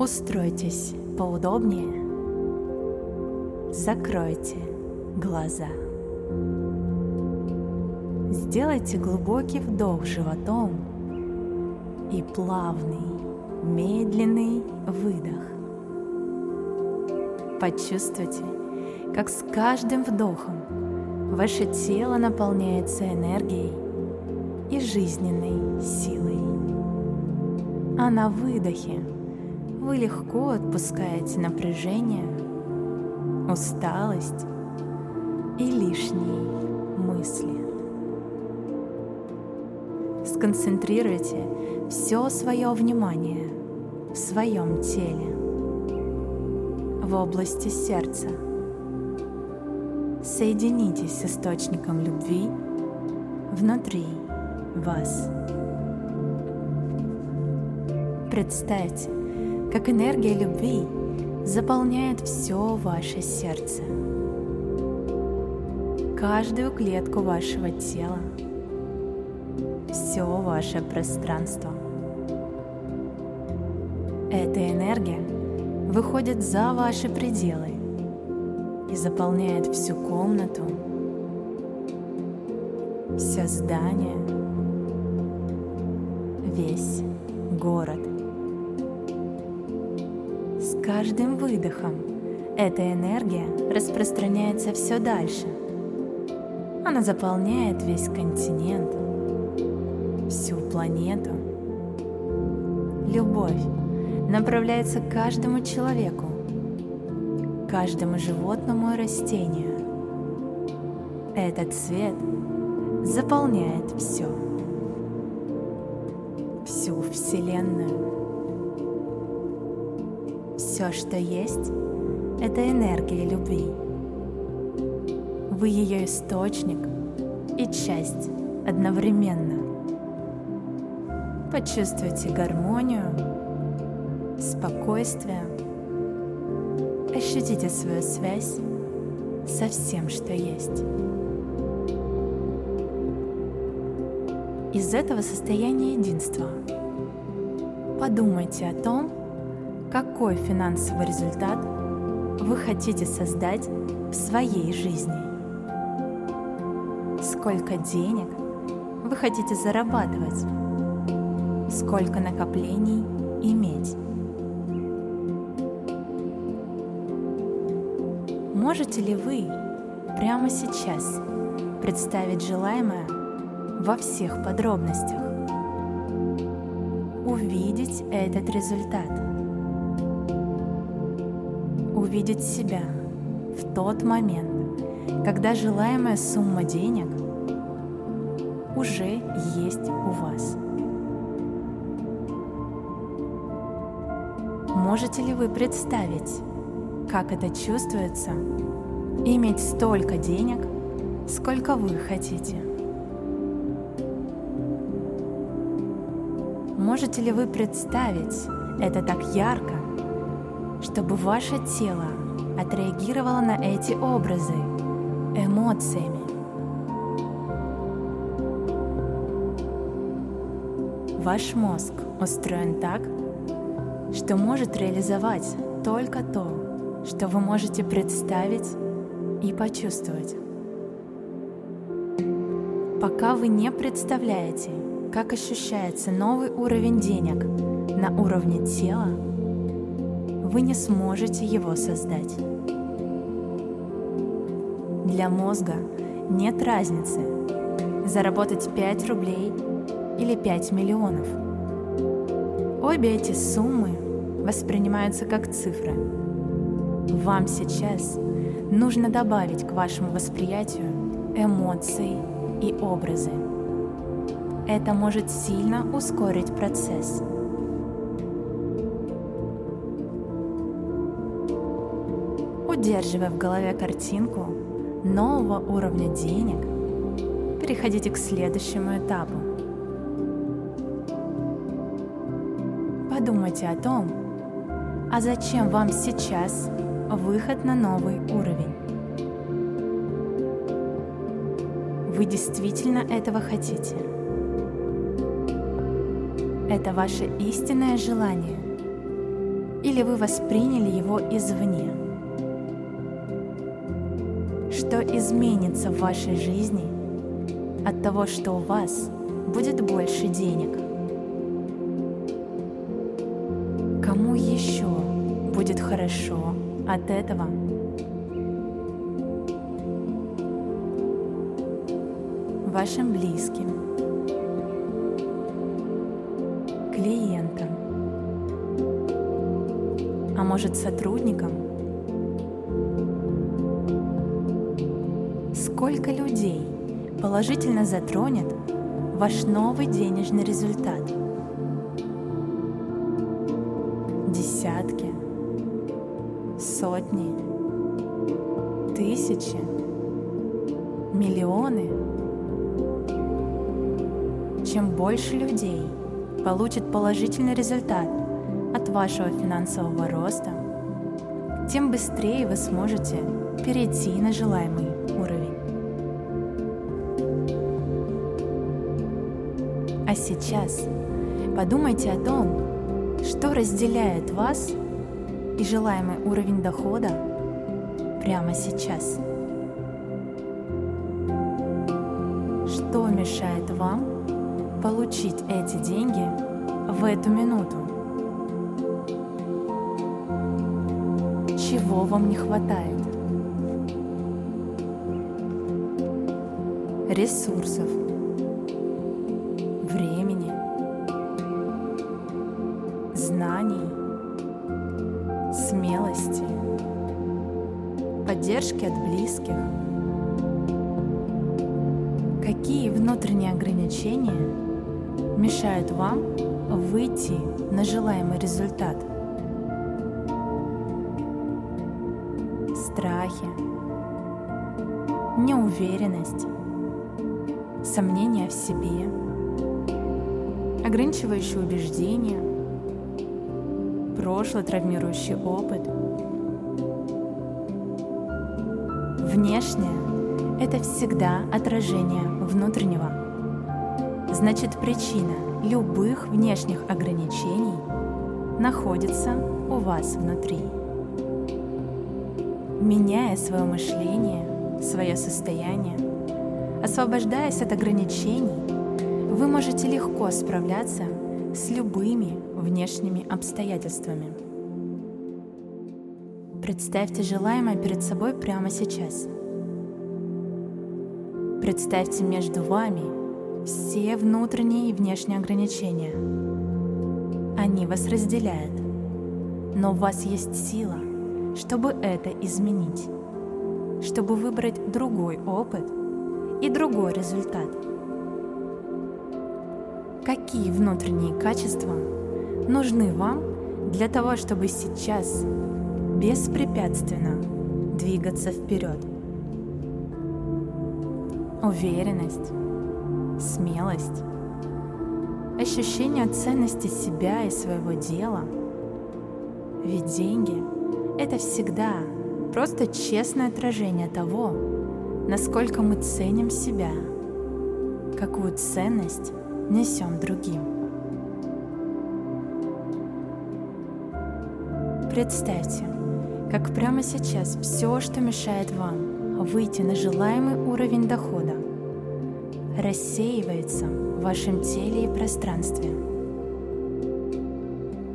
Устройтесь поудобнее. Закройте глаза. Сделайте глубокий вдох животом и плавный, медленный выдох. Почувствуйте, как с каждым вдохом ваше тело наполняется энергией и жизненной силой. А на выдохе вы легко отпускаете напряжение, усталость и лишние мысли. Сконцентрируйте все свое внимание в своем теле, в области сердца. Соединитесь с источником любви внутри вас. Представьте, как энергия любви заполняет все ваше сердце, каждую клетку вашего тела, все ваше пространство. Эта энергия выходит за ваши пределы и заполняет всю комнату, все здание, весь город каждым выдохом эта энергия распространяется все дальше. Она заполняет весь континент, всю планету. Любовь направляется к каждому человеку, каждому животному и растению. Этот свет заполняет все, всю Вселенную. Все, что есть, это энергия любви. Вы ее источник и часть одновременно. Почувствуйте гармонию, спокойствие. Ощутите свою связь со всем, что есть. Из этого состояния единства подумайте о том, какой финансовый результат вы хотите создать в своей жизни. Сколько денег вы хотите зарабатывать? Сколько накоплений иметь? Можете ли вы прямо сейчас представить желаемое во всех подробностях? Увидеть этот результат – увидеть себя в тот момент, когда желаемая сумма денег уже есть у вас. Можете ли вы представить, как это чувствуется, иметь столько денег, сколько вы хотите? Можете ли вы представить это так ярко, чтобы ваше тело отреагировало на эти образы эмоциями. Ваш мозг устроен так, что может реализовать только то, что вы можете представить и почувствовать. Пока вы не представляете, как ощущается новый уровень денег на уровне тела, вы не сможете его создать. Для мозга нет разницы заработать 5 рублей или 5 миллионов. Обе эти суммы воспринимаются как цифры. Вам сейчас нужно добавить к вашему восприятию эмоции и образы. Это может сильно ускорить процесс – Удерживая в голове картинку нового уровня денег, переходите к следующему этапу. Подумайте о том, а зачем вам сейчас выход на новый уровень. Вы действительно этого хотите? Это ваше истинное желание. или вы восприняли его извне? Что изменится в вашей жизни от того, что у вас будет больше денег? Кому еще будет хорошо от этого? Вашим близким, клиентам, а может сотрудникам? Сколько людей положительно затронет ваш новый денежный результат? Десятки, сотни, тысячи, миллионы. Чем больше людей получит положительный результат от вашего финансового роста, тем быстрее вы сможете перейти на желаемый уровень. А сейчас подумайте о том, что разделяет вас и желаемый уровень дохода прямо сейчас. Что мешает вам получить эти деньги в эту минуту? Чего вам не хватает? Ресурсов, смелости, поддержки от близких. Какие внутренние ограничения мешают вам выйти на желаемый результат? Страхи, неуверенность, сомнения в себе, ограничивающие убеждения, прошлый травмирующий опыт. Внешнее – это всегда отражение внутреннего. Значит, причина любых внешних ограничений находится у вас внутри. Меняя свое мышление, свое состояние, освобождаясь от ограничений, вы можете легко справляться с любыми внешними обстоятельствами. Представьте желаемое перед собой прямо сейчас. Представьте между вами все внутренние и внешние ограничения. Они вас разделяют, но у вас есть сила, чтобы это изменить, чтобы выбрать другой опыт и другой результат. Какие внутренние качества нужны вам для того, чтобы сейчас беспрепятственно двигаться вперед? Уверенность, смелость, ощущение ценности себя и своего дела. Ведь деньги – это всегда просто честное отражение того, насколько мы ценим себя, какую ценность несем другим. Представьте, как прямо сейчас все, что мешает вам выйти на желаемый уровень дохода, рассеивается в вашем теле и пространстве.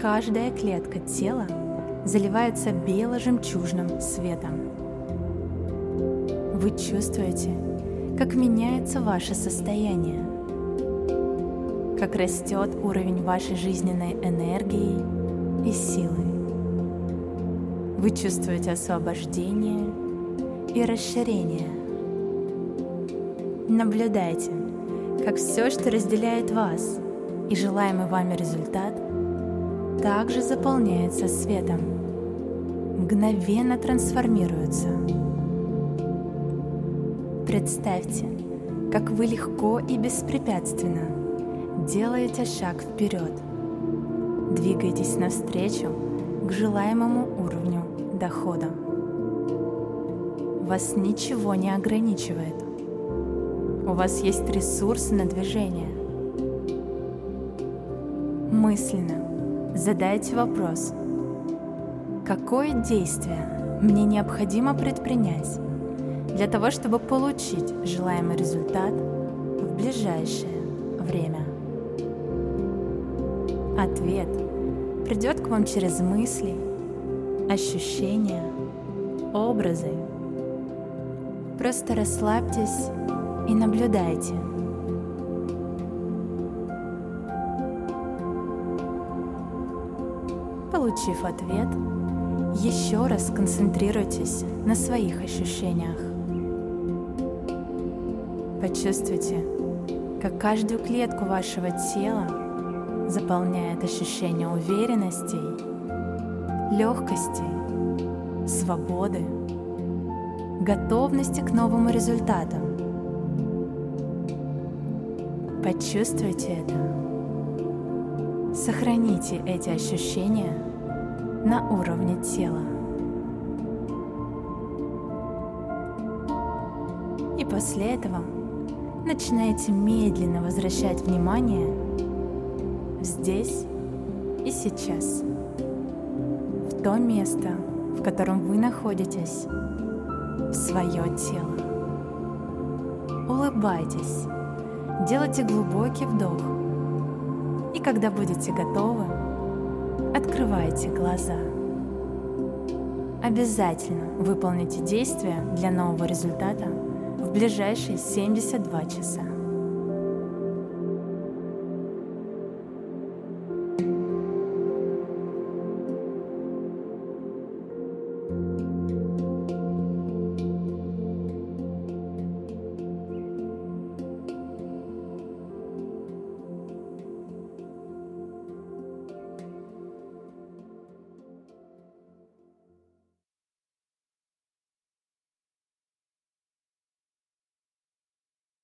Каждая клетка тела заливается бело-жемчужным светом. Вы чувствуете, как меняется ваше состояние, как растет уровень вашей жизненной энергии и силы. Вы чувствуете освобождение и расширение. Наблюдайте, как все, что разделяет вас и желаемый вами результат, также заполняется светом, мгновенно трансформируется. Представьте, как вы легко и беспрепятственно делаете шаг вперед, двигаетесь навстречу к желаемому уровню дохода. Вас ничего не ограничивает. У вас есть ресурсы на движение. Мысленно задайте вопрос, какое действие мне необходимо предпринять для того, чтобы получить желаемый результат в ближайшее время. Ответ придет к вам через мысли, ощущения, образы. Просто расслабьтесь и наблюдайте. Получив ответ, еще раз концентрируйтесь на своих ощущениях. Почувствуйте, как каждую клетку вашего тела заполняет ощущение уверенности, легкости, свободы, готовности к новому результату. Почувствуйте это. Сохраните эти ощущения на уровне тела. И после этого начинаете медленно возвращать внимание здесь и сейчас, то место, в котором вы находитесь, в свое тело. Улыбайтесь, делайте глубокий вдох, и когда будете готовы, открывайте глаза. Обязательно выполните действия для нового результата в ближайшие 72 часа.